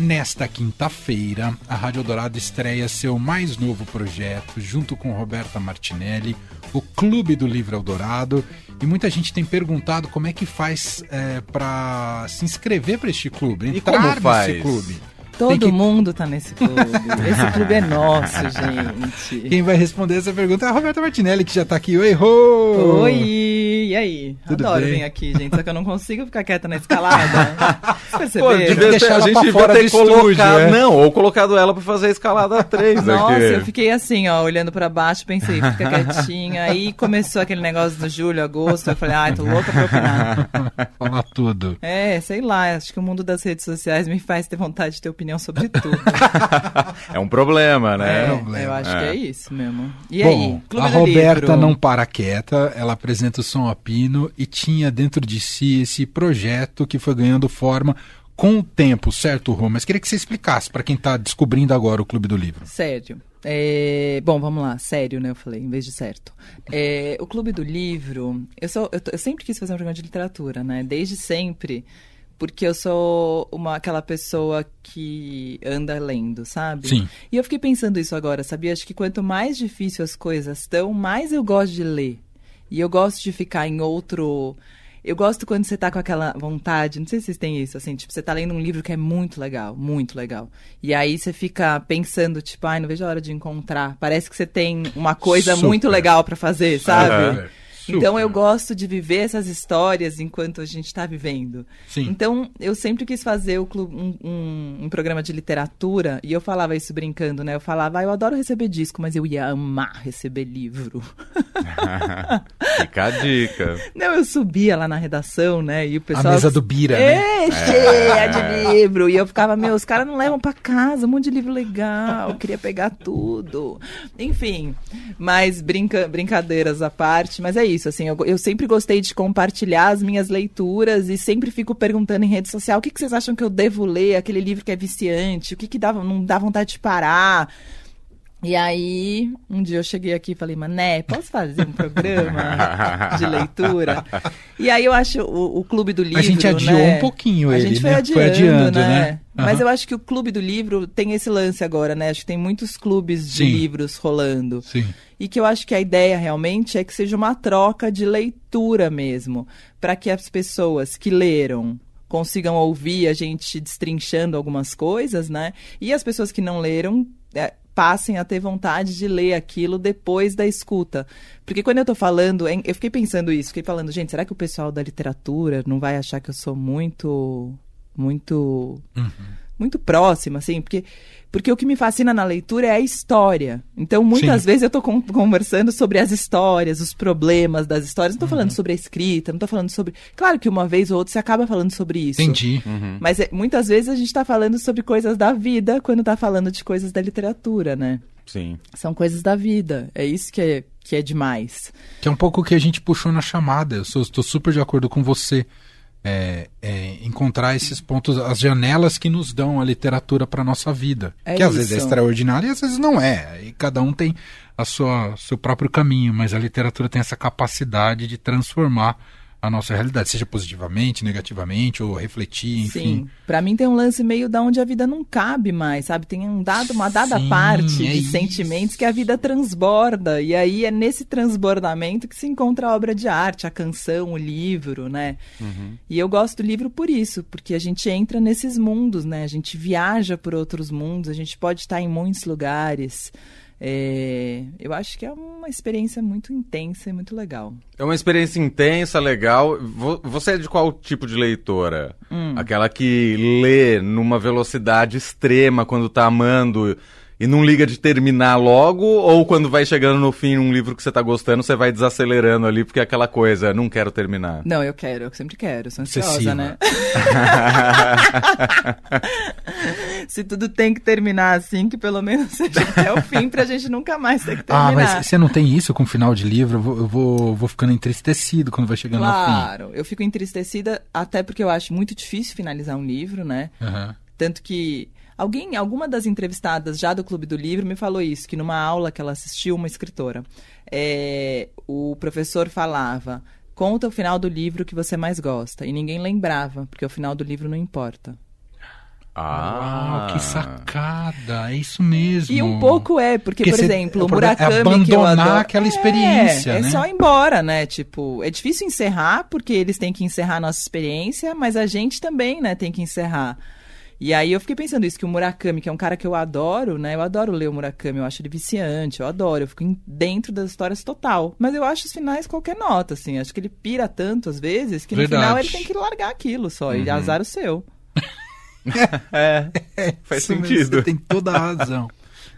Nesta quinta-feira, a Rádio Dourado estreia seu mais novo projeto, junto com Roberta Martinelli, o Clube do Livro Eldorado. E muita gente tem perguntado como é que faz é, para se inscrever para este clube, entrar e como faz? nesse clube. Todo que... mundo tá nesse clube. Esse clube é nosso, gente. Quem vai responder essa pergunta é a Roberta Martinelli, que já tá aqui. Oi, Rô! Oi! E aí? Tudo Adoro bem? vir aqui, gente, só que eu não consigo ficar quieta na escalada. Você Pô, devia deixar a gente devia ter colocado, é? não, ou colocado ela pra fazer a escalada 3 Nossa, aqui. eu fiquei assim, ó, olhando pra baixo, pensei, fica quietinha. Aí começou aquele negócio do julho, agosto, eu falei, ai, tô louca pra opinar. Falar tudo. É, sei lá, acho que o mundo das redes sociais me faz ter vontade de ter opinião sobre tudo. é um problema, né? É, é um problema. eu acho é. que é isso mesmo. E Bom, aí? Clube a Roberta livro. não para quieta, ela apresenta o som a pino e tinha dentro de si esse projeto que foi ganhando forma com o tempo, certo, Rô? Mas queria que você explicasse para quem está descobrindo agora o Clube do Livro. Sério. É, bom, vamos lá, sério, né? Eu falei, em vez de certo. É, o Clube do Livro, eu, sou, eu, eu, sempre quis fazer um programa de literatura, né? Desde sempre, porque eu sou uma aquela pessoa que anda lendo, sabe? Sim. E eu fiquei pensando isso agora, sabia? Acho que quanto mais difícil as coisas estão, mais eu gosto de ler. E eu gosto de ficar em outro. Eu gosto quando você tá com aquela vontade, não sei se vocês têm isso, assim, tipo, você tá lendo um livro que é muito legal, muito legal. E aí você fica pensando, tipo, ai, não vejo a hora de encontrar. Parece que você tem uma coisa Super. muito legal para fazer, sabe? Então eu gosto de viver essas histórias enquanto a gente está vivendo. Sim. Então eu sempre quis fazer o clube, um, um, um, programa de literatura e eu falava isso brincando, né? Eu falava, ah, eu adoro receber disco, mas eu ia amar receber livro. Fica a dica. Não, eu subia lá na redação, né? E o pessoal. A mesa do Bira, né? É, cheia de livro. E eu ficava, meu, os caras não levam para casa um monte de livro legal. Eu queria pegar tudo. Enfim, mas brinca, brincadeiras à parte, mas é isso isso, assim, eu, eu, sempre gostei de compartilhar as minhas leituras e sempre fico perguntando em rede social o que, que vocês acham que eu devo ler, aquele livro que é viciante, o que, que dá, não dá vontade de parar. E aí, um dia eu cheguei aqui e falei, Mané, posso fazer um programa de leitura? E aí eu acho o, o Clube do Livro. A gente adiou né? um pouquinho a ele, gente foi né? adiando, foi adiando, né? né? Uhum. Mas eu acho que o Clube do Livro tem esse lance agora, né? Acho que tem muitos clubes de Sim. livros rolando. Sim. E que eu acho que a ideia realmente é que seja uma troca de leitura mesmo, para que as pessoas que leram consigam ouvir a gente destrinchando algumas coisas, né? E as pessoas que não leram é, passem a ter vontade de ler aquilo depois da escuta. Porque quando eu tô falando, eu fiquei pensando isso, fiquei falando, gente, será que o pessoal da literatura não vai achar que eu sou muito muito uhum. Muito próxima assim, porque porque o que me fascina na leitura é a história. Então, muitas Sim. vezes eu estou conversando sobre as histórias, os problemas das histórias. Não estou uhum. falando sobre a escrita, não estou falando sobre. Claro que uma vez ou outra você acaba falando sobre isso. Entendi. Uhum. Mas é, muitas vezes a gente está falando sobre coisas da vida quando está falando de coisas da literatura, né? Sim. São coisas da vida. É isso que é, que é demais. Que é um pouco o que a gente puxou na chamada. Eu estou super de acordo com você é, é, encontrar esses pontos, as janelas que nos dão a literatura para nossa vida. É que às vezes é extraordinária e às vezes não é. E cada um tem a sua seu próprio caminho, mas a literatura tem essa capacidade de transformar a nossa realidade, seja positivamente, negativamente, ou refletir, enfim. Sim, para mim tem um lance meio da onde a vida não cabe mais, sabe? Tem um dado, uma dada Sim, parte é de isso. sentimentos que a vida transborda, e aí é nesse transbordamento que se encontra a obra de arte, a canção, o livro, né? Uhum. E eu gosto do livro por isso, porque a gente entra nesses mundos, né? A gente viaja por outros mundos, a gente pode estar em muitos lugares. É, eu acho que é uma experiência muito intensa e muito legal. É uma experiência intensa, legal. Você é de qual tipo de leitora? Hum. Aquela que lê numa velocidade extrema quando está amando e não liga de terminar logo, ou quando vai chegando no fim um livro que você tá gostando, você vai desacelerando ali, porque é aquela coisa, não quero terminar. Não, eu quero, eu sempre quero, sou ansiosa, né? Se tudo tem que terminar assim, que pelo menos seja até o fim, pra gente nunca mais ter que terminar. Ah, mas você não tem isso com final de livro? Eu vou, eu vou, vou ficando entristecido quando vai chegando claro, no fim. Claro, eu fico entristecida até porque eu acho muito difícil finalizar um livro, né? Uhum. Tanto que Alguém, alguma das entrevistadas já do Clube do Livro me falou isso, que numa aula que ela assistiu, uma escritora, é, o professor falava, conta o final do livro que você mais gosta. E ninguém lembrava, porque o final do livro não importa. Ah, Uau, que sacada! É isso mesmo. E um pouco é, porque, Porque por exemplo, o o é Murakami que eu abandonar adoro... aquela experiência, é, né? É só ir embora, né? Tipo, é difícil encerrar, porque eles têm que encerrar a nossa experiência, mas a gente também, né, tem que encerrar. E aí eu fiquei pensando isso, que o Murakami, que é um cara que eu adoro, né? Eu adoro ler o Murakami, eu acho ele viciante, eu adoro, eu fico dentro das histórias total. Mas eu acho os finais qualquer nota, assim. Acho que ele pira tanto às vezes que no Verdade. final ele tem que largar aquilo só, e azar o seu. É, faz Isso mesmo, sentido. Você tem toda a razão.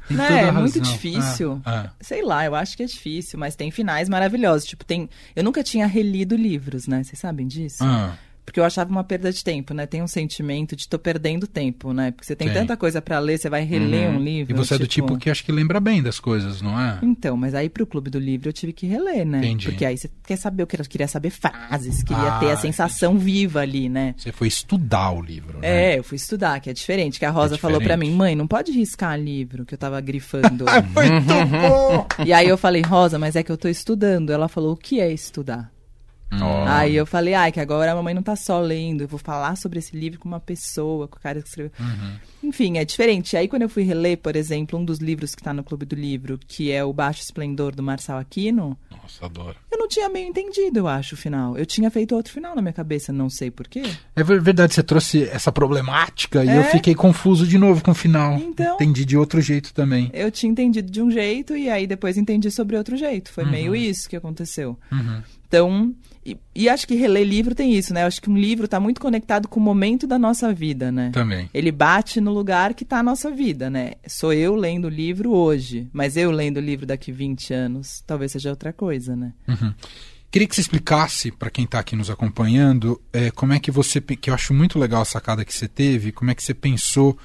Tem Né, é muito razão. difícil. Ah, ah. Sei lá, eu acho que é difícil, mas tem finais maravilhosos. Tipo, tem. Eu nunca tinha relido livros, né? Vocês sabem disso? Ah, Porque eu achava uma perda de tempo, né? Tem um sentimento de tô perdendo tempo, né? Porque você tem Tem. tanta coisa pra ler, você vai reler Uhum. um livro. E você é do tipo que acho que lembra bem das coisas, não é? Então, mas aí pro Clube do Livro eu tive que reler, né? Entendi. Porque aí você quer saber, eu queria- queria saber frases, queria Ah, ter a sensação viva ali, né? Você foi estudar o livro, né? É, eu fui estudar, que é diferente. Que a Rosa É falou diferente. mim, mãe, não pode riscar livro, que eu tava grifando. Muito bom! E aí eu falei, Rosa, mas é que eu tô estudando. Ela falou, o que é estudar? Ó. Aí eu falei, ai, que agora a mamãe não tá só lendo, eu vou falar sobre esse livro com uma pessoa, com o cara que escreveu. Enfim, é diferente. Aí quando eu fui reler, por exemplo, um dos livros que tá no Clube do Livro, que é O Baixo Esplendor do Marçal Aquino, Nossa, adoro. eu não tinha meio entendido, eu acho, o final. Eu tinha feito outro final na minha cabeça, não sei porquê. É ver- verdade, você trouxe essa problemática e É? eu fiquei confuso de novo com o final. Então- Entendi de outro jeito também. Eu tinha entendido de um jeito e aí depois entendi sobre outro jeito. Foi meio isso que aconteceu. Uhum. Então, e, e acho que reler livro tem isso, né? Eu acho que um livro tá muito conectado com o momento da nossa vida, né? Também. Ele bate no lugar que tá a nossa vida, né? Sou eu lendo o livro hoje, mas eu lendo o livro daqui 20 anos, talvez seja outra coisa, né? Queria que você explicasse para quem está aqui nos acompanhando é, como é que você, que eu acho muito legal a sacada que você teve, como é que você pensou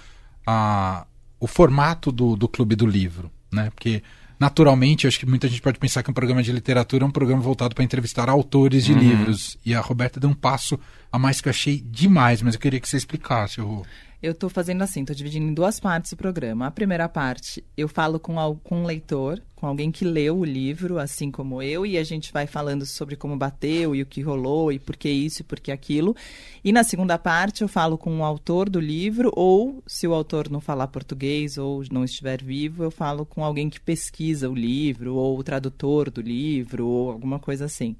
a, o formato do, do Clube do Livro, né? Porque naturalmente eu acho que muita gente pode pensar que um programa de literatura é um programa voltado para entrevistar autores de livros e a Roberta deu um passo a mais que eu achei demais, mas eu queria que você explicasse. Rô. Eu tô fazendo assim, tô dividindo em duas partes o programa. A primeira parte, eu falo com, com um leitor, com alguém que leu o livro, assim como eu, e a gente vai falando sobre como bateu e o que rolou e por que isso e por que aquilo. E na segunda parte, eu falo com o autor do livro, ou se o autor não falar português ou não estiver vivo, eu falo com alguém que pesquisa o livro, ou o tradutor do livro, ou alguma coisa assim.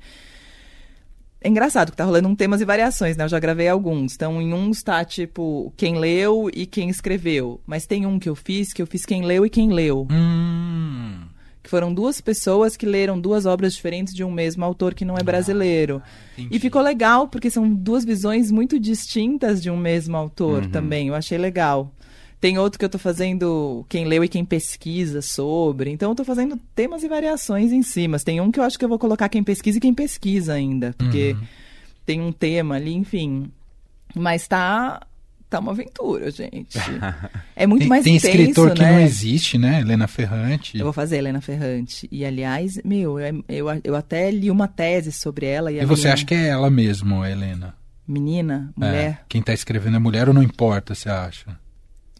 É engraçado que tá rolando um temas e variações, né? Eu já gravei alguns. Então, em uns tá, tipo, quem leu e quem escreveu. Mas tem um que eu fiz, que eu fiz quem leu e quem leu. Hum, Que foram duas pessoas que leram duas obras diferentes de um mesmo autor que não é brasileiro. entendi. E ficou legal, porque são duas visões muito distintas de um mesmo autor também. Eu achei legal. Tem outro que eu tô fazendo quem leu e quem pesquisa sobre. Então eu tô fazendo temas e variações em cima. Mas Tem um que eu acho que eu vou colocar quem pesquisa e quem pesquisa ainda. Porque tem um tema ali, enfim. Mas tá. Tá uma aventura, gente. É muito tem, mais tem intenso, escritor que né? não existe, né? Helena Ferrante. Eu vou fazer Helena Ferrante. E, aliás, meu, eu, eu, eu até li uma tese sobre ela. E, E você acha que é ela mesmo, Helena? Menina, É, mulher, quem está escrevendo é mulher ou não importa, você acha?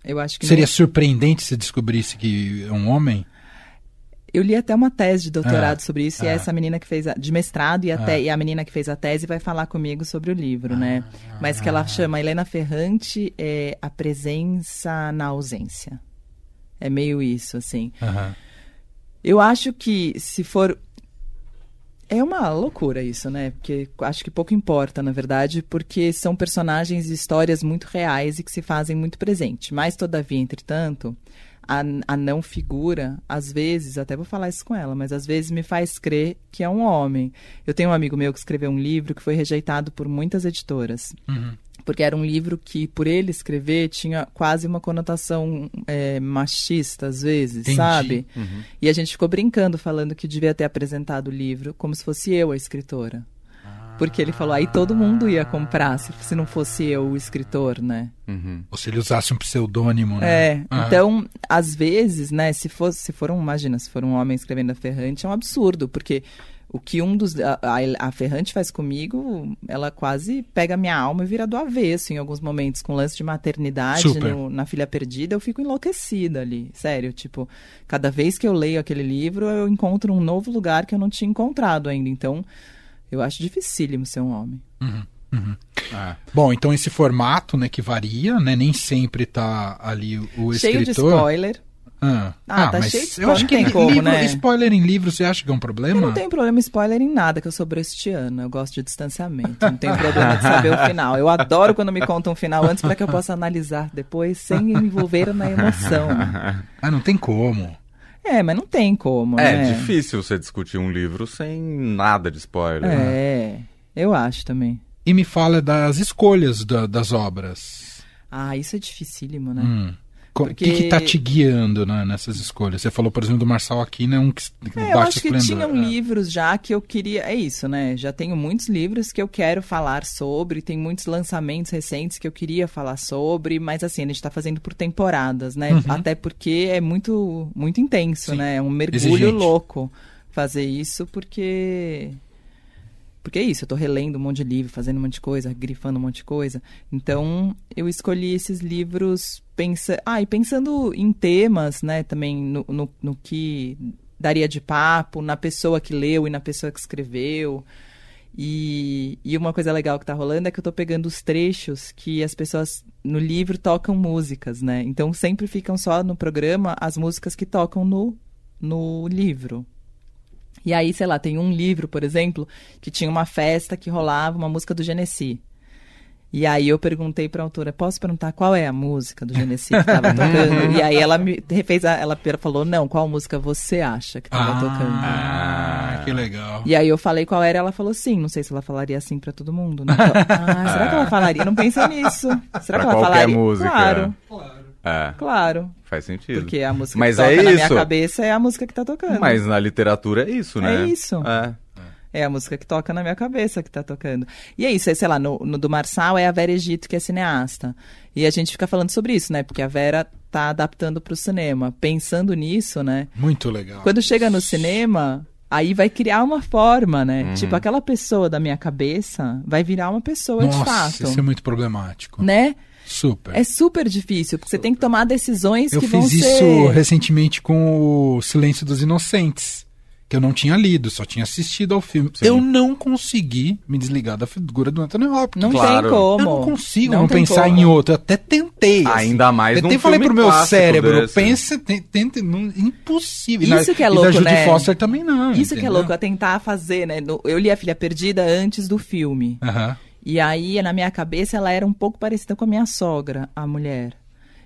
Eu acho que. Seria nem- surpreendente se descobrisse que é um homem? Eu li até uma tese de doutorado Ah, sobre isso. E ah. essa menina que fez. A, de mestrado, e, até, Ah. e a menina que fez a tese vai falar comigo sobre o livro, né? Mas que ela chama Helena Ferrante é A Presença na Ausência. É meio isso, assim. Eu acho que se for. É uma loucura isso, né? Porque acho que pouco importa, na verdade, porque são personagens e histórias muito reais e que se fazem muito presente. Mas, todavia, entretanto, a, a não figura, às vezes, até vou falar isso com ela, mas às vezes me faz crer que é um homem. Eu tenho um amigo meu que escreveu um livro que foi rejeitado por muitas editoras Uhum. Porque era um livro que, por ele escrever, tinha quase uma conotação é, machista, às vezes, Entendi. sabe? E a gente ficou brincando, falando que devia ter apresentado o livro como se fosse eu a escritora. Porque ele falou, aí todo mundo ia comprar, se, se não fosse eu o escritor, né? Uhum. Ou se ele usasse um pseudônimo, né? É, Ah. então, às vezes, né, se fosse, se for um, imagina, se for um homem escrevendo a Ferrante, é um absurdo, porque o que um dos, a, a- Ferrante faz comigo, ela quase pega minha alma e vira do avesso em alguns momentos, com lance de maternidade no- na Filha Perdida, eu fico enlouquecida ali, sério, tipo, cada vez que eu leio aquele livro, eu encontro um novo lugar que eu não tinha encontrado ainda, então, eu acho dificílimo ser um homem. Uhum. É. Bom, então esse formato, né, que varia, né, nem sempre tá ali o Cheio de escritor. spoiler. Ah, Ah, tá mas cheio de eu spoiler, acho não que tem como, livro- né? spoiler em livro, você acha que é um Eu problema? não tenho problema spoiler em nada, que eu sou brechtiana. Eu gosto de distanciamento. Não tenho problema de saber o final. Eu adoro quando me contam um final antes para que eu possa analisar depois sem me envolver na emoção. Ah, não tem como. É, mas não tem como, É né? difícil você discutir um livro sem nada de spoiler. né? É, eu acho também. E me fala das escolhas da- das obras. Ah, isso é dificílimo, né? Hum. O Porque- que, que tá te guiando né, nessas escolhas? Você falou, por exemplo, do Marçal Aquino, é um que É, eu acho que esplendor. tinham É. livros já que eu queria. É isso, né? Já tenho muitos livros que eu quero falar sobre, tem muitos lançamentos recentes que eu queria falar sobre, mas assim, a gente tá fazendo por temporadas, né? Até porque é muito, muito intenso, Sim. né? É um mergulho Exigente. louco fazer isso, porque. Porque é isso, eu tô relendo um monte de livro, fazendo um monte de coisa, grifando um monte de coisa. Então, eu escolhi esses livros pensa... ah, e pensando em temas, né, também no, no, no que daria de papo, na pessoa que leu e na pessoa que escreveu. E, e uma coisa legal que tá rolando é que eu tô pegando os trechos que as pessoas no livro tocam músicas, né? Então sempre ficam só no programa as músicas que tocam no, no livro. E aí, sei lá, tem um livro, por exemplo, que tinha uma festa que rolava uma música do Genesi. E aí eu perguntei pra autora, posso perguntar qual é a música do Genesi que tava tocando? e aí ela me refez, a, ela falou, não, qual música você acha que tava tocando? Ah, que legal. E aí eu falei qual era, ela falou sim. Não sei se ela falaria assim pra todo mundo. Né? Ah, será que ela falaria? Não pensei nisso. Será Pra que ela qualquer falaria? música. Claro, É, claro. faz sentido. Porque a música Mas que toca é na minha cabeça é a música que tá tocando. Mas na literatura é isso, né? É isso. É. É a música que toca na minha cabeça que tá tocando. E é isso, é, sei lá, no, no do Marçal é a Vera Egito, que é cineasta. E a gente fica falando sobre isso, né? Porque a Vera tá adaptando pro cinema. Pensando nisso, né? Muito legal. Quando chega no cinema, aí vai criar uma forma, né? Uhum. Tipo, aquela pessoa da minha cabeça vai virar uma pessoa de Nossa, fato. isso é muito problemático. Né? Super. É super difícil, porque você tem que tomar decisões Eu que vão fiz isso ser... recentemente com o Silêncio dos Inocentes, que eu não tinha lido, só tinha assistido ao filme. Sim. Eu não consegui me desligar da figura do Anthony Hopkins. Não Claro. tem como. Eu não consigo Não não, pensar como. em outro. Eu até tentei. assim. Ainda mais Eu num até falei pro meu cérebro, desse. pensa, tenta, impossível. Isso E que é e louco, da Judy né? Foster também não. Isso que é entendeu? louco, é tentar fazer, né? No- Eu li A Filha Perdida antes do filme. Aham. E aí, na minha cabeça, ela era um pouco parecida com a minha sogra, a mulher.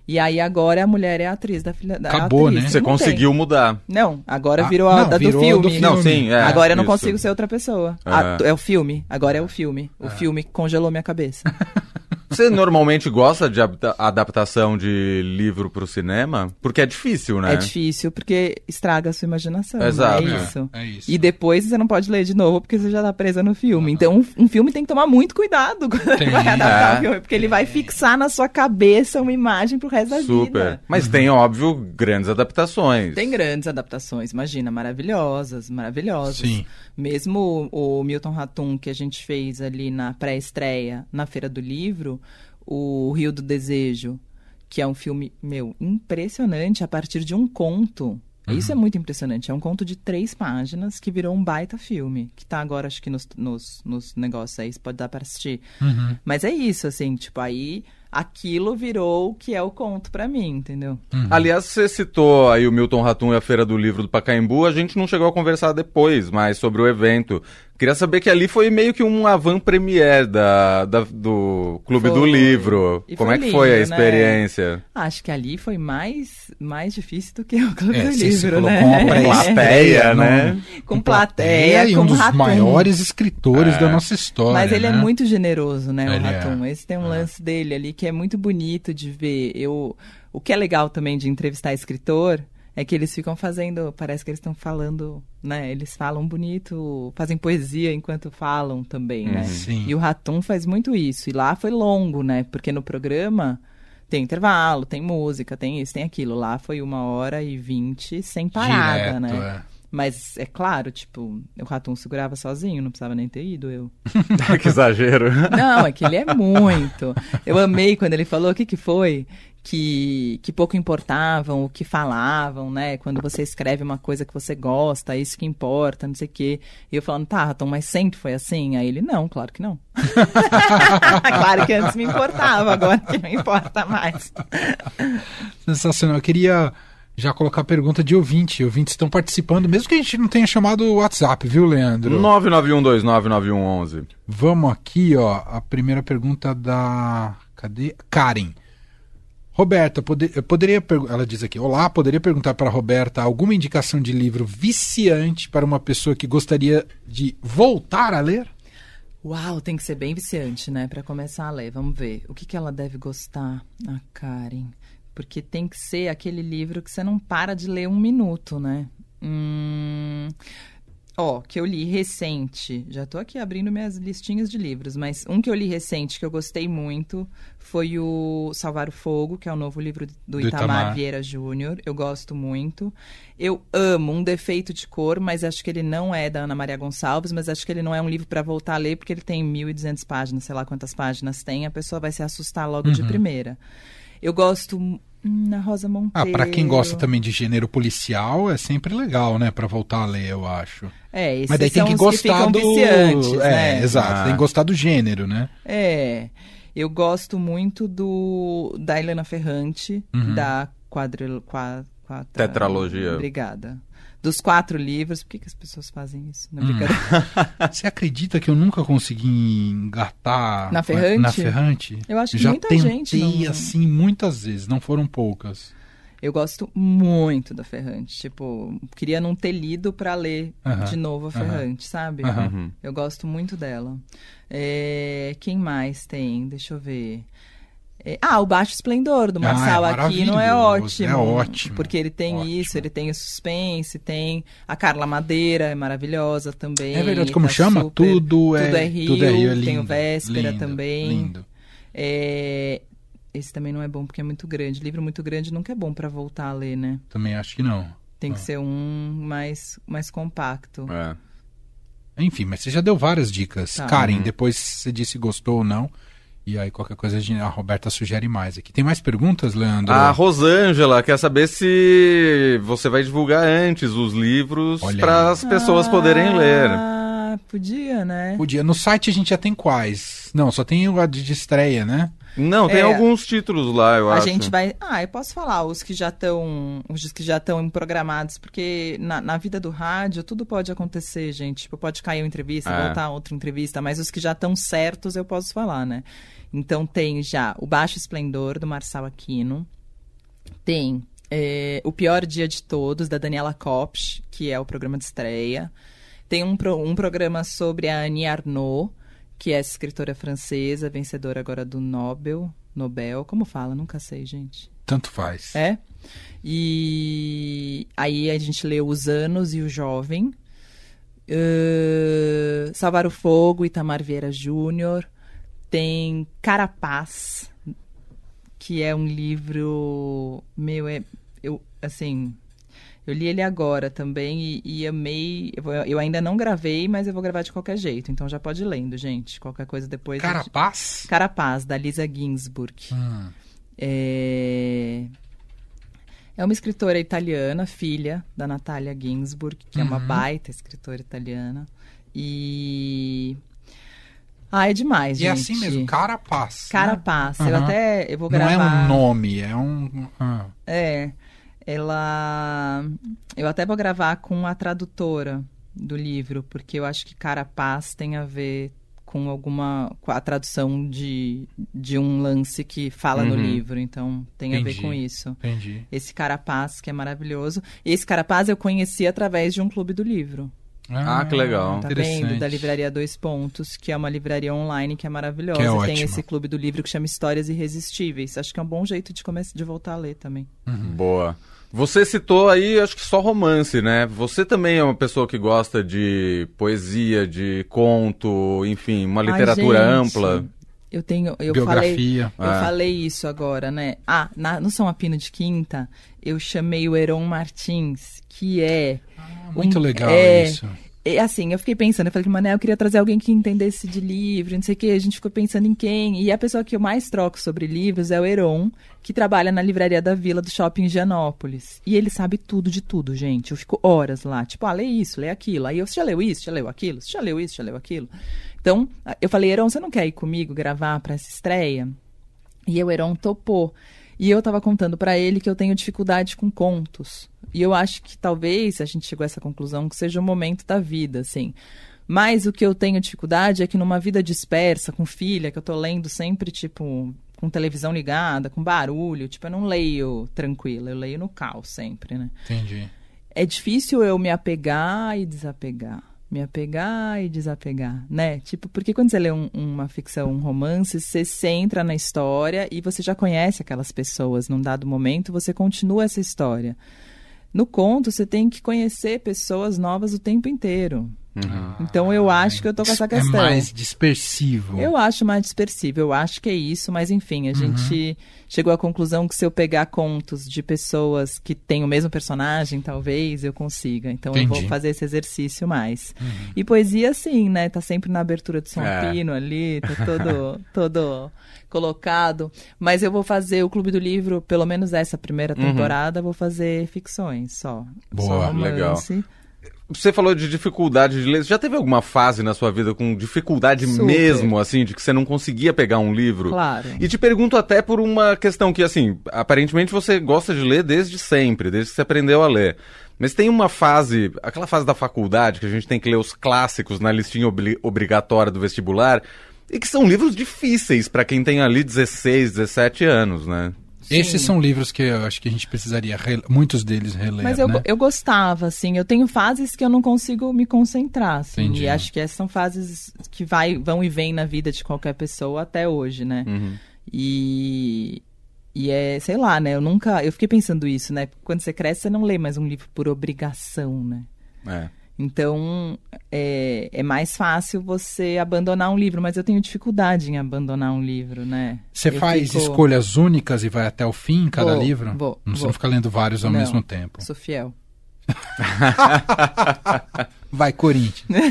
E aí, agora a mulher é a atriz da filha da Acabou, atriz. né? Você Não tem. conseguiu mudar. Não, agora Ah, virou a não, da virou do filme. do filme. Não, sim, é. agora eu não isso. consigo ser outra pessoa. É. Ah, é o filme. Agora é o filme. O filme congelou minha cabeça. Você normalmente gosta de adapta- adaptação de livro pro cinema? Porque é difícil, né? É difícil porque estraga a sua imaginação. né? Exato. É É, isso. é isso. E depois você não pode ler de novo porque você já tá presa no filme. Então, um, um filme tem que tomar muito cuidado quando Tem, ele vai adaptar é. o filme, porque ele vai fixar na sua cabeça uma imagem pro resto da Super. vida. Mas tem, óbvio, grandes adaptações. Tem grandes adaptações, imagina, maravilhosas, maravilhosas. Sim. Mesmo o, o Milton Ratum que a gente fez ali na pré-estreia, na Feira do Livro, o Rio do Desejo, que é um filme, meu, impressionante a partir de um conto. Isso é muito impressionante. É um conto de três páginas que virou um baita filme. Que tá agora, acho que nos, nos, nos negócios aí, você pode dar pra assistir. Uhum. Mas é isso, assim, tipo, aí aquilo virou o que é o conto pra mim, entendeu? Aliás, você citou aí o Milton Ratum e a Feira do Livro do Pacaembu. A gente não chegou a conversar depois, mas sobre o evento. Queria saber que ali foi meio que um avant-première da, da- do Clube do Foi. Livro. E Como é que foi a lindo, né? experiência? Acho que ali foi mais, mais difícil do que o Clube É, do você se Livro, né? uma Com pré-estreia, plateia, num- né? Com plateia, e com um dos Ratum. maiores escritores É. da nossa história. Mas ele é né? muito generoso, né, o Ele é. Ratum. Esse tem um lance dele ali que é muito bonito de ver. Eu, o que é legal também de entrevistar escritor é que eles ficam fazendo, parece que eles estão falando, né? Eles falam bonito, fazem poesia enquanto falam também, né? Uhum. Sim. E o Ratum faz muito isso. E lá foi longo, né? Porque no programa tem intervalo, tem música, tem isso, tem aquilo. Lá foi uma hora e vinte sem parada, Direto, né? é. Mas é claro, tipo, o Ratum segurava sozinho, não precisava nem ter ido eu. que exagero. Não, é que ele é muito. Eu amei quando ele falou o que que foi. Que, que pouco importavam o que falavam, né? Quando você escreve uma coisa que você gosta, é isso que importa, não sei o quê. E eu falando, tá, Tom, mas sempre foi assim? Aí ele, não, claro que não. claro que antes me importava, agora que não importa mais. Sensacional. Eu queria já colocar a pergunta de ouvinte. Ouvintes estão participando, mesmo que a gente não tenha chamado o WhatsApp, viu, Leandro? 991299111. Vamos aqui, ó. A primeira pergunta da. Cadê? Karen. Roberta, eu poderia. Ela diz aqui: Olá, poderia perguntar para a Roberta alguma indicação de livro viciante para uma pessoa que gostaria de voltar a ler? Uau, tem que ser bem viciante, né? Para começar a ler. Vamos ver. O que, que ela deve gostar, a Karen? Porque tem que ser aquele livro que você não para de ler um minuto, né? Hum, Ó, que eu li recente, já tô aqui abrindo minhas listinhas de livros, mas um que eu li recente que eu gostei muito foi o Salvar o Fogo, que é o novo livro do, do Itamar, Itamar, Vieira Júnior. Eu gosto muito. Eu amo Um Defeito de Cor, mas acho que ele não é da Ana Maria Gonçalves, mas acho que ele não é um livro para voltar a ler, porque ele tem 1.200 páginas, sei lá quantas páginas tem, a pessoa vai se assustar logo uhum. de primeira. Eu gosto na Rosa Monteiro. Ah, para quem gosta também de gênero policial, é sempre legal, né, para voltar a ler, eu acho. É, esses Mas daí tem que gostar que do é, né? exato, ah. tem que gostar do gênero, né? É. Eu gosto muito do da Helena Ferrante, uhum. da quadril, quadra, tetralogia. Obrigada dos quatro livros. Por que, que as pessoas fazem isso? Não, hum. Você acredita que eu nunca consegui engatar na Ferrante? Na Ferrante? Eu acho que Já muita tentei, gente não... assim muitas vezes, não foram poucas. Eu gosto muito da Ferrante. Tipo, queria não ter lido para ler uh -huh. de novo a Ferrante, uh -huh. sabe? Uh -huh. Eu gosto muito dela. É... Quem mais tem? Deixa eu ver. É, ah, o Baixo Esplendor do Marçal ah, é Aquino é ótimo. É ótimo. Porque ele tem ótimo. isso, ele tem o suspense, tem a Carla Madeira, é maravilhosa também. É verdade, como tá chama? Super, tudo, é, tudo é Rio, tudo é Rio é lindo, tem o Véspera lindo, também. Lindo. É, esse também não é bom porque é muito grande. Livro muito grande nunca é bom para voltar a ler, né? Também acho que não. Tem que ah. ser um mais, mais compacto. É. Enfim, mas você já deu várias dicas. Tá. Karen, uhum. depois você disse gostou ou não. E aí, qualquer coisa, a Roberta sugere mais aqui. Tem mais perguntas, Leandro? A Rosângela quer saber se você vai divulgar antes os livros para as pessoas ah, poderem ler. Ah, podia, né? Podia. No site a gente já tem quais? Não, só tem o de estreia, né? Não, tem é, alguns títulos lá, eu a acho. A gente vai. Ah, eu posso falar os que já estão, os que já estão programados, porque na, na, vida do rádio tudo pode acontecer, gente. Tipo, pode cair uma entrevista, é. voltar outra entrevista, mas os que já estão certos eu posso falar, né? Então tem já o Baixo Esplendor do Marçal Aquino, tem é, o Pior Dia de Todos da Daniela Kopsch, que é o programa de estreia. Tem um, pro, um programa sobre a Annie Arnaud que é escritora francesa, vencedora agora do Nobel. Nobel, como fala? Nunca sei, gente. Tanto faz. É? E aí a gente lê Os Anos e o Jovem. Uh, Salvar o Fogo, Itamar Vieira Júnior. Tem Carapaz, que é um livro. Meu, é. Eu, assim, eu li ele agora também e, e amei. Eu, eu, ainda não gravei, mas eu vou gravar de qualquer jeito. Então já pode ir lendo, gente. Qualquer coisa depois. Carapaz? Gente... Carapaz, da Lisa Ginsburg. Hum. É... é uma escritora italiana, filha da Natalia Ginsburg, que uhum. é uma uhum. baita escritora italiana. E. Ah, é demais, e gente. E é assim mesmo, Carapaz. Carapaz. Né? Eu uhum. até. Eu vou gravar. Não é um nome, é um. Ah. É ela. Eu até vou gravar com a tradutora do livro, porque eu acho que Carapaz tem a ver com alguma. com a tradução de, de um lance que fala uhum. no livro. Então tem Entendi. a ver com isso. Entendi. Esse Carapaz, que é maravilhoso. Esse Carapaz eu conheci através de um clube do livro. Ah, que legal. Tá vendo? Da Livraria Dois Pontos, que é uma livraria online que é maravilhosa. Que é tem esse clube do livro que chama Histórias Irresistíveis. Acho que é um bom jeito de, começar, de voltar a ler também. Uhum. Boa. Você citou aí, acho que só romance, né? Você também é uma pessoa que gosta de poesia, de conto, enfim, uma literatura Ai, ampla. Eu tenho, eu Biografia. falei, eu é. falei isso agora, né? Ah, na, no São Apino de Quinta, eu chamei o Heron Martins, que é ah, muito um, legal é, isso. E, assim, eu fiquei pensando, eu falei, Mané, eu queria trazer alguém que entendesse de livro, não sei o quê. A gente ficou pensando em quem. E a pessoa que eu mais troco sobre livros é o Heron, que trabalha na livraria da Vila do Shopping Gianópolis. E ele sabe tudo de tudo, gente. Eu fico horas lá, tipo, ah, lê isso, lê aquilo. Aí eu, você já leu isso, já leu aquilo? Você já leu isso, já leu aquilo? Então, eu falei, Heron, você não quer ir comigo gravar para essa estreia? E o Heron topou. E eu estava contando para ele que eu tenho dificuldade com contos. E eu acho que talvez a gente chegou a essa conclusão que seja o momento da vida, assim. Mas o que eu tenho dificuldade é que numa vida dispersa, com filha, que eu tô lendo sempre, tipo, com televisão ligada, com barulho, tipo, eu não leio tranquila, eu leio no caos sempre, né? Entendi. É difícil eu me apegar e desapegar me apegar e desapegar, né? Tipo, porque quando você lê um, uma ficção, um romance, você se entra na história e você já conhece aquelas pessoas. Num dado momento, você continua essa história. No conto, você tem que conhecer pessoas novas o tempo inteiro. Uhum. Então eu acho que eu tô com essa é questão. É mais dispersivo. Eu acho mais dispersivo, eu acho que é isso, mas enfim, a uhum. gente chegou à conclusão que se eu pegar contos de pessoas que têm o mesmo personagem, talvez eu consiga. Então Entendi. eu vou fazer esse exercício mais. Uhum. E poesia, sim, né? Tá sempre na abertura de São é. Pino ali, tá todo, todo colocado. Mas eu vou fazer o Clube do Livro, pelo menos essa primeira uhum. temporada, vou fazer ficções só. Boa, só romance. legal. Você falou de dificuldade de ler. Já teve alguma fase na sua vida com dificuldade Super. mesmo, assim, de que você não conseguia pegar um livro? Claro. E te pergunto até por uma questão que, assim, aparentemente você gosta de ler desde sempre, desde que você aprendeu a ler. Mas tem uma fase, aquela fase da faculdade, que a gente tem que ler os clássicos na listinha obli obrigatória do vestibular, e que são livros difíceis para quem tem ali 16, 17 anos, né? Esses são livros que eu acho que a gente precisaria, muitos deles reler. Mas eu, né? eu gostava, assim. Eu tenho fases que eu não consigo me concentrar, assim. Entendi. E acho que essas são fases que vai, vão e vêm na vida de qualquer pessoa até hoje, né? Uhum. E, e é, sei lá, né? Eu nunca. Eu fiquei pensando isso, né? Quando você cresce, você não lê mais um livro por obrigação, né? É. Então, é, é, mais fácil você abandonar um livro, mas eu tenho dificuldade em abandonar um livro, né? Você eu faz fico... escolhas únicas e vai até o fim em cada vou, livro? Vou, não, Você não fica lendo vários ao não, mesmo tempo. Sou fiel. vai, Corinthians.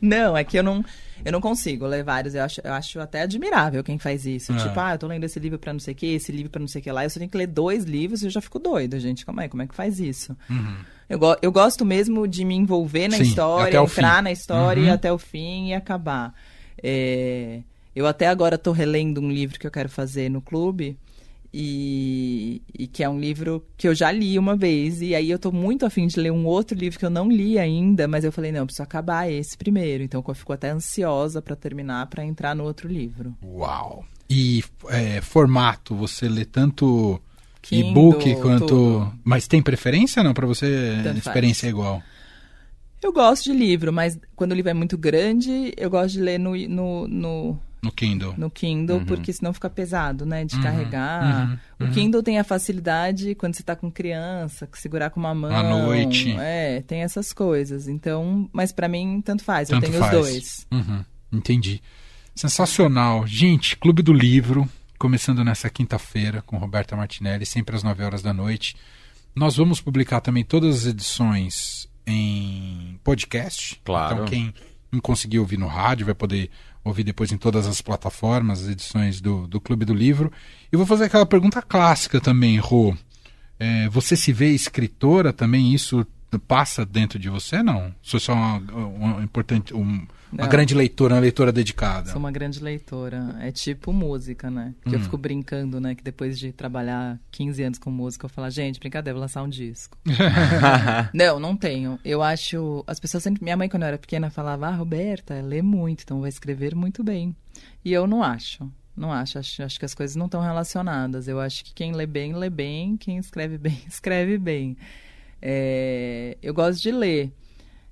não, é que eu não eu não consigo ler vários. Eu acho, eu acho até admirável quem faz isso. É. Tipo, ah, eu tô lendo esse livro pra não sei o que, esse livro pra não sei o que lá. Eu só tenho que ler dois livros e eu já fico doido, gente. Como é, como é que faz isso? Uhum. Eu, go eu gosto mesmo de me envolver na Sim, história, entrar fim. na história uhum. até o fim e acabar. É... Eu até agora estou relendo um livro que eu quero fazer no clube. E, e, que é um livro que eu já li uma vez. E aí eu tô muito afim de ler um outro livro que eu não li ainda, mas eu falei, não, eu preciso acabar esse primeiro. Então eu fico até ansiosa para terminar, para entrar no outro livro. Uau! E é, formato, você lê tanto e-book quanto. Tudo. Mas tem preferência não para você? Tanto experiência faz. é igual? Eu gosto de livro, mas quando o livro é muito grande, eu gosto de ler no, no, no no Kindle. No Kindle, uhum. porque senão fica pesado, né? De uhum. carregar. Uhum. O uhum. Kindle tem a facilidade quando você está com criança, que segurar com uma mão. À noite. É, tem essas coisas. Então, mas para mim, tanto faz. Tanto eu tenho faz. os dois. Uhum. Entendi. Sensacional. Gente, Clube do Livro, começando nessa quinta-feira com Roberta Martinelli, sempre às 9 horas da noite. Nós vamos publicar também todas as edições em podcast. Claro. Então, quem não conseguiu ouvir no rádio vai poder ouvir depois em todas as plataformas, as edições do, do Clube do Livro. E vou fazer aquela pergunta clássica também, Rô. É, você se vê escritora também? Isso passa dentro de você, não? Sou só uma, uma importante, um, uma grande leitora, uma leitora dedicada. Sou uma grande leitora. É tipo música, né? Que hum. eu fico brincando, né? Que depois de trabalhar 15 anos com música, eu falo, gente, brincadeira, vou lançar um disco. não, não tenho. Eu acho. As pessoas sempre. Minha mãe, quando eu era pequena, falava, ah, Roberta, lê muito, então vai escrever muito bem. E eu não acho. Não acho. Acho, acho que as coisas não estão relacionadas. Eu acho que quem lê bem, lê bem. Quem escreve bem, escreve bem. É, eu gosto de ler.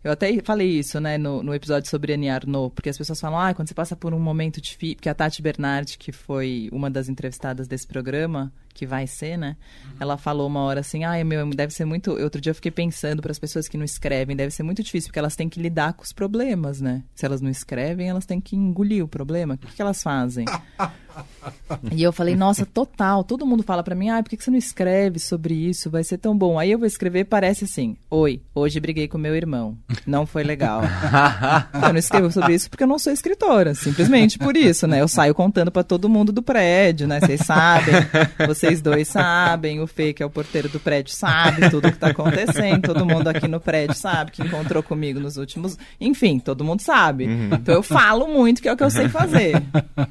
Eu até falei isso, né, no, no episódio sobre Annie Arnaud, porque as pessoas falam, ah, quando você passa por um momento difícil, porque a Tati Bernardi, que foi uma das entrevistadas desse programa, que vai ser, né, uhum. ela falou uma hora assim, ah, meu, deve ser muito, outro dia eu fiquei pensando para as pessoas que não escrevem, deve ser muito difícil, porque elas têm que lidar com os problemas, né, se elas não escrevem, elas têm que engolir o problema, o que, que elas fazem? E eu falei, nossa, total. Todo mundo fala pra mim, ah, por que que você não escreve sobre isso? Vai ser tão bom. Aí eu vou escrever, parece assim: Oi, hoje briguei com meu irmão. Não foi legal. eu não escrevo sobre isso porque eu não sou escritora. Simplesmente por isso, né? Eu saio contando pra todo mundo do prédio, né? Vocês sabem, vocês dois sabem, o Fê, que é o porteiro do prédio, sabe tudo que tá acontecendo. Todo mundo aqui no prédio sabe que encontrou comigo nos últimos. Enfim, todo mundo sabe. Então eu falo muito, que é o que eu sei fazer.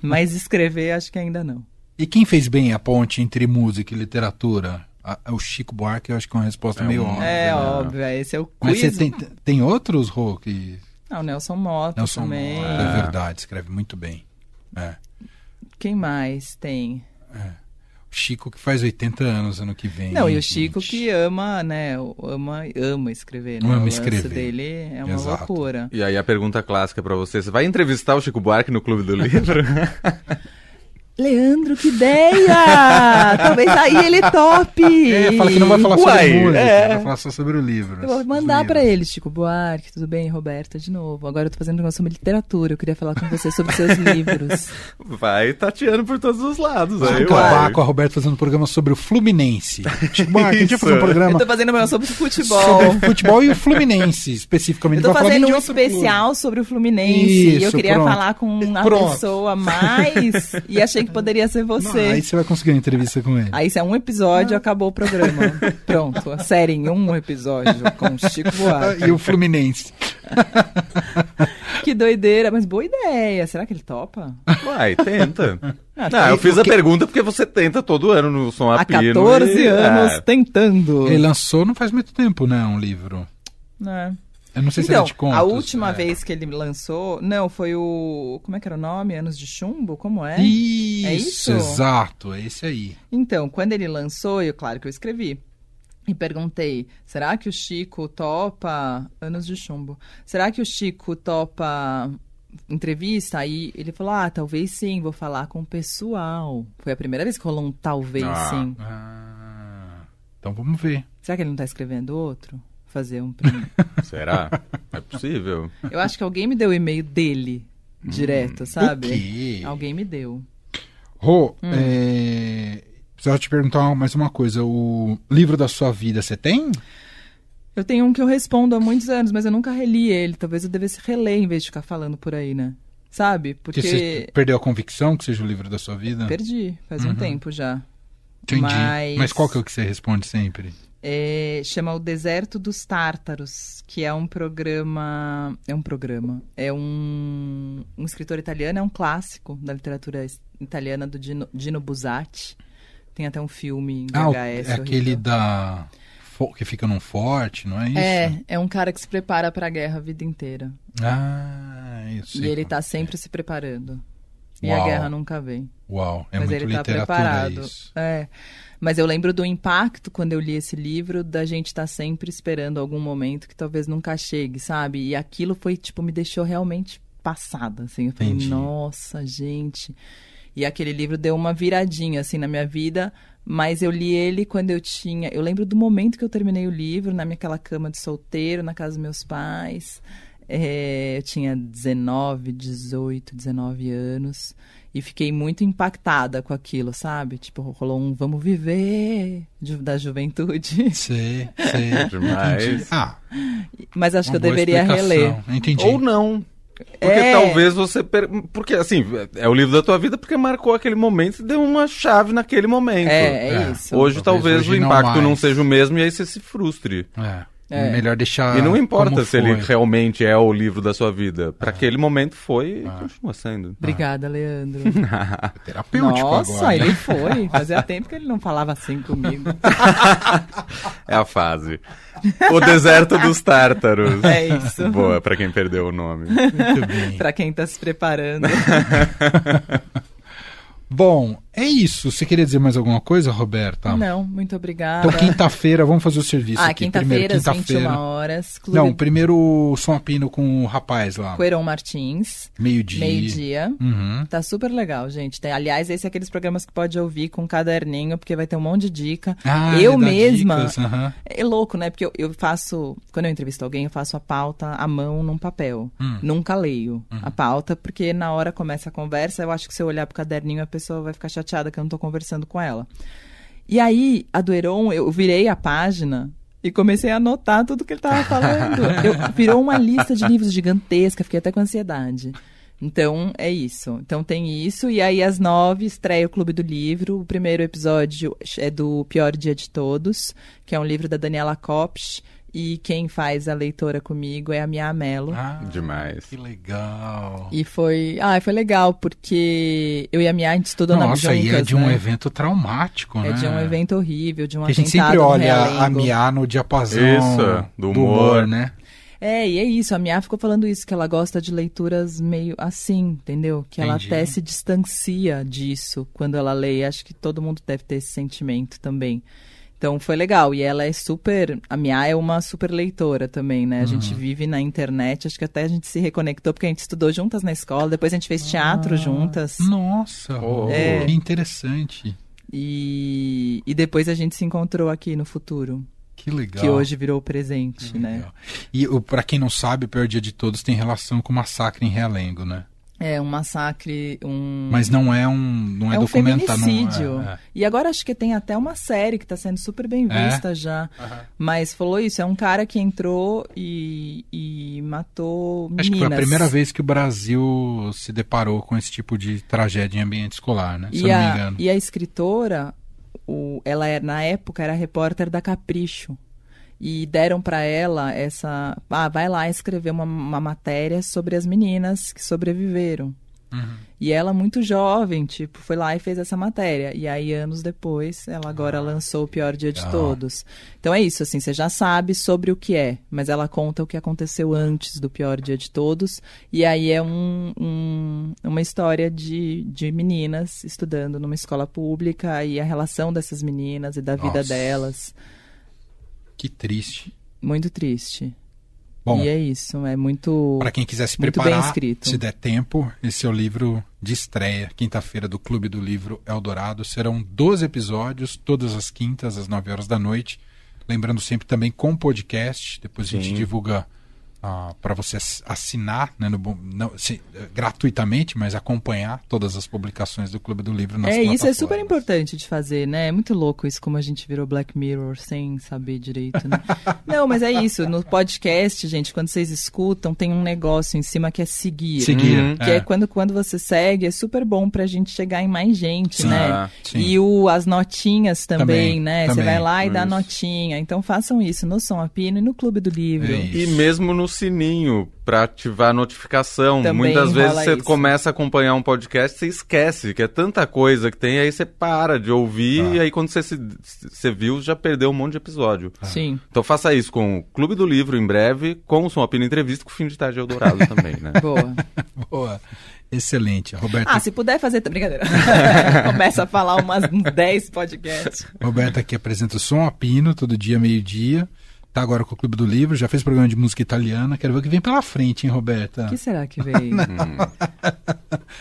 Mas escrever, acho que ainda não. E quem fez bem a ponte entre música e literatura? A- o Chico Buarque, eu acho que é uma resposta É meio um- óbvia. É né? óbvio, é, esse é o Mas quiz. você tem, tem outros, Rô, que... Ah, o Nelson Mota Nelson também. Mota, é verdade, escreve muito bem. É. Quem mais tem? O Chico que faz 80 anos ano que vem. Não, e o Chico gente. que ama, né? o- Ama, ama escrever, né? Ama o lance escrever. dele é uma Exato. loucura. E aí a pergunta clássica pra você, você vai entrevistar o Chico Buarque no Clube do Livro? Leandro, que ideia! Talvez aí ele tope! É, fala que não vai falar Uai, sobre música, é. vai falar só sobre o livro. Eu vou mandar pra ele, Chico Buarque, tudo bem, Roberta, de novo. Agora eu tô fazendo um negócio sobre literatura, eu queria falar com você sobre seus livros. Vai tateando por todos os lados. Vamos acabar com a Roberta fazendo um programa sobre o Fluminense. Chico Buarque, a gente vai fazer um Isso. programa Eu tô fazendo um programa sobre futebol. sobre futebol e o Fluminense, especificamente. Eu tô fazendo um especial sobre o Fluminense. e eu Isso, queria pronto. falar com uma Pronto. pessoa mais. E achei que poderia ser você. Não, aí você vai conseguir uma entrevista com ele. Aí isso é um episódio, acabou o programa. Pronto, a série em um episódio com Chico Buarque. Ah, E o Fluminense. Que doideira, mas boa ideia. Será que ele topa? Uai, tenta. Ah, Não, eu fiz a porque- pergunta porque você tenta todo ano no Som Há Apino. 14 e- anos É. tentando. Ele lançou não faz muito tempo, né? Um livro. É. Eu não sei se Então, era de contos. a última é. vez que ele lançou, não, foi o. Como é que era o nome? Anos de Chumbo? Como é? Isso, É isso? exato, é esse aí. Então, quando ele lançou, eu, claro que eu escrevi. E perguntei: será que o Chico topa. Anos de chumbo. Será que o Chico topa entrevista? Aí ele falou: ah, talvez sim, vou falar com o pessoal. Foi a primeira vez que rolou um talvez Ah. sim. Ah, então vamos ver. Será que ele não tá escrevendo outro? Fazer um. prim- Será? É possível. eu acho que alguém me deu o e-mail dele direto, sabe? O quê? Alguém me deu. Rô, Hum. é... precisava te perguntar mais uma coisa. O livro da sua vida você tem? Eu tenho um que eu respondo há muitos anos, mas eu nunca reli ele. Talvez eu devesse reler em vez de ficar falando por aí, né? Sabe? Que Porque. você perdeu a convicção que seja o livro da sua vida? Perdi, faz um tempo já. Entendi. Mas- Mas qual que é o que você responde sempre? É, chama O Deserto dos Tártaros, que é um programa. É um programa. É um, um escritor italiano, é um clássico da literatura italiana do Dino, Dino Buzzati. Tem até um filme em Ah, VHS. é horrível. aquele da... que fica num forte, não é isso? É, é um cara que se prepara pra guerra a vida inteira. Ah, isso. E ele tá sempre se preparando. E Uau. a guerra nunca vem. Uau, é mas muito ele tá literatura preparado. isso. É. Mas eu lembro do impacto quando eu li esse livro da gente estar sempre esperando algum momento que talvez nunca chegue, sabe? E aquilo foi tipo me deixou realmente passada, assim. Eu falei, Entendi. nossa, gente. E aquele livro deu uma viradinha assim na minha vida, mas eu li ele quando eu tinha, eu lembro do momento que eu terminei o livro, na minha aquela cama de solteiro, na casa dos meus pais. É, eu tinha 19, 18, 19 anos. E fiquei muito impactada com aquilo, sabe? Tipo, rolou um vamos viver ju- da juventude. Sei, sei. Demais. Ah, Mas acho que eu deveria explicação. reler. Entendi. Ou não. Porque É. talvez você. Per... Porque, assim, é o livro da tua vida porque marcou aquele momento e deu uma chave naquele momento. É, é, É. isso. Hoje Talvez talvez, hoje o não impacto não, mais. seja o mesmo e aí você se frustre. É. É. Melhor deixar. e não importa se ele foi. realmente é o livro da sua vida. Para aquele momento foi e Ah. continua sendo. Obrigada, Leandro. Terapêutico Nossa, agora. ele né? foi. Fazia tempo que ele não falava assim comigo. É a fase. O deserto dos tártaros. É isso. Boa, pra quem perdeu o nome. Muito bem. pra quem tá se preparando. Bom, É isso. Você queria dizer mais alguma coisa, Roberta? Não, muito obrigada. Então, quinta-feira, vamos fazer o serviço ah, aqui. quinta-feira, Primeiro, às 21 horas. Clube Não, primeiro o Som Apino com o rapaz lá. Coeron Martins. Meio-dia. Meio-dia. Uhum. Tá super legal, gente. Tem, aliás, esse é aqueles programas que pode ouvir com caderninho, porque vai ter um monte de dica. Ah, eu ele dá mesma. dicas, aham. É louco, né? Porque eu, eu faço. Quando eu entrevisto alguém, eu faço a pauta à mão num papel. Hum. Nunca leio a pauta, porque na hora começa a conversa, eu acho que se eu olhar pro caderninho, a pessoa vai ficar chateada que eu não tô conversando com ela. E aí, a do Heron, eu virei a página e comecei a anotar tudo que ele tava falando. Eu, virou uma lista de livros gigantesca, fiquei até com ansiedade. Então, é isso. Então tem isso, e aí às nove estreia o Clube do Livro. O primeiro episódio é do Pior Dia de Todos, que é um livro da Daniela Kopsch, e quem faz a leitora comigo é a Mia Mello. Ah, Demais. Que legal. E foi, ah, foi legal, porque eu e a Mia, a gente estudou na Nossa, e é juntas, de um né? evento traumático, né? É de um evento horrível, de um Que a gente atentado sempre olha a. Mia no diapasão Isso, do humor. né? É, e é isso, a Mia ficou falando isso, que ela gosta de leituras meio assim, entendeu? Que ela Entendi. até se distancia disso quando ela lê. Acho que todo mundo deve ter esse sentimento também. Então foi legal. E ela é super. A Mia é uma super leitora também, né? A gente Uhum. vive na internet, acho que até a gente se reconectou, porque a gente estudou juntas na escola, depois a gente fez teatro Ah, juntas. Nossa, Oh. É. que interessante. E, e depois a gente se encontrou aqui no futuro, Que legal. que hoje virou presente, né? Legal. E o- pra quem não sabe, o Pior Dia de Todos tem relação com o massacre em Realengo, né? É um massacre, um. Mas não é um, não é, é um documentário. não- feminicídio. é, é. E agora acho que tem até uma série que está sendo super bem É? vista já. Mas falou isso, é um cara que entrou e, e matou meninas. Acho que foi a primeira vez que o Brasil se deparou com esse tipo de tragédia em ambiente escolar, né? Se E eu não me a, engano. e a escritora, o, ela é, na época era repórter da Capricho. E deram para ela essa. Ah, vai lá escrever uma, uma matéria sobre as meninas que sobreviveram. Uhum. E ela, muito jovem, tipo, foi lá e fez essa matéria. E aí, anos depois, ela agora lançou o pior dia de todos. Então é isso, assim, você já sabe sobre o que é, mas ela conta o que aconteceu antes do pior dia de todos. E aí é um, um- uma história de, de meninas estudando numa escola pública e a relação dessas meninas e da vida Nossa. delas. Que triste. Muito triste. Bom, e é isso, é muito. Para quem quiser se preparar, escrito. se der tempo, esse é o livro de estreia, quinta-feira do Clube do Livro Eldorado. Serão 12 episódios, todas as quintas, às 9 horas da noite. Lembrando sempre também com podcast, depois a gente Sim. Divulga para você ass- assinar, né, no não, se- eh, gratuitamente, mas acompanhar todas as publicações do Clube do Livro nas É, isso é super importante de fazer, né? É muito louco isso, como a gente virou Black Mirror sem saber direito, né? Não, mas é isso. No podcast, gente, quando vocês escutam, tem um negócio em cima que é seguir. Seguir. Uhum. Que é. quando, quando você segue, é super bom pra gente chegar em mais gente, Sim. né? Ah, sim. E o, as notinhas também, Também, né? Você também. vai lá e dá Isso. notinha. Então façam isso no Som Apino e no Clube do Livro. É. E mesmo no sininho, pra ativar a notificação. Também Muitas vezes você isso. começa a acompanhar um podcast, você esquece que é tanta coisa que tem, aí você para de ouvir, Ah. e aí quando você, se, você viu, já perdeu um monte de episódio. Sim. Então faça isso com o Clube do Livro em breve, com o Som Apino Entrevista, com o Fim de Tarde Eldorado também, né? Boa. Boa. Excelente. Roberta, Ah, se puder fazer. Brincadeira. Começa a falar umas uns 10 podcasts. Roberta aqui apresenta o Som Apino, todo dia, meio-dia. Tá agora com o Clube do Livro, já fez programa de música italiana. Quero ver o que vem pela frente, hein, Roberta? O que será que veio?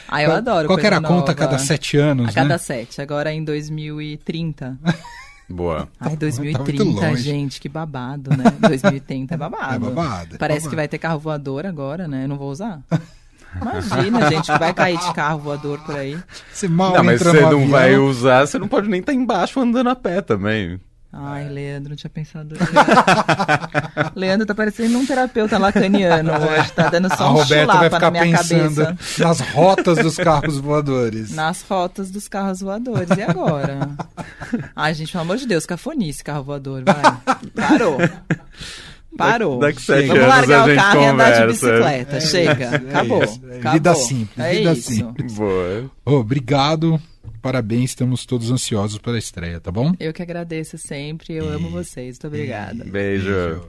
Ah, eu Qual- adoro. Qual era a coisa conta a nova. cada sete anos, A cada né? sete, agora em 2030. Boa. Ai, Tá muito 2030, longe. gente, que babado, né? 2030 é babado. É babado, é Parece babado. que vai ter carro voador agora, né? Eu não vou usar. Imagina, gente, que vai cair de carro voador por aí. Você mal Não, mas você não avião. vai usar, você não pode nem estar embaixo andando a pé também. Ai, Leandro, não tinha pensado. Leandro tá parecendo um terapeuta lacaniano hoje, tá dando A só um Roberta vai chulapa ficar na minha pensando cabeça. nas rotas dos carros voadores. Nas fotos dos carros voadores. E agora? Ai, gente, pelo amor de Deus, cafonice carro voador, vai. Parou. Parou. Daqui sete Vamos anos largar a o carro e andar de conversa. bicicleta. Chega. isso, é acabou. É acabou. vida simples, É vida isso. simples. Boa. Ô, obrigado, parabéns, estamos todos ansiosos pela estreia, tá bom? Eu que agradeço sempre. Eu amo vocês. Muito obrigada. Beijo. Beijo.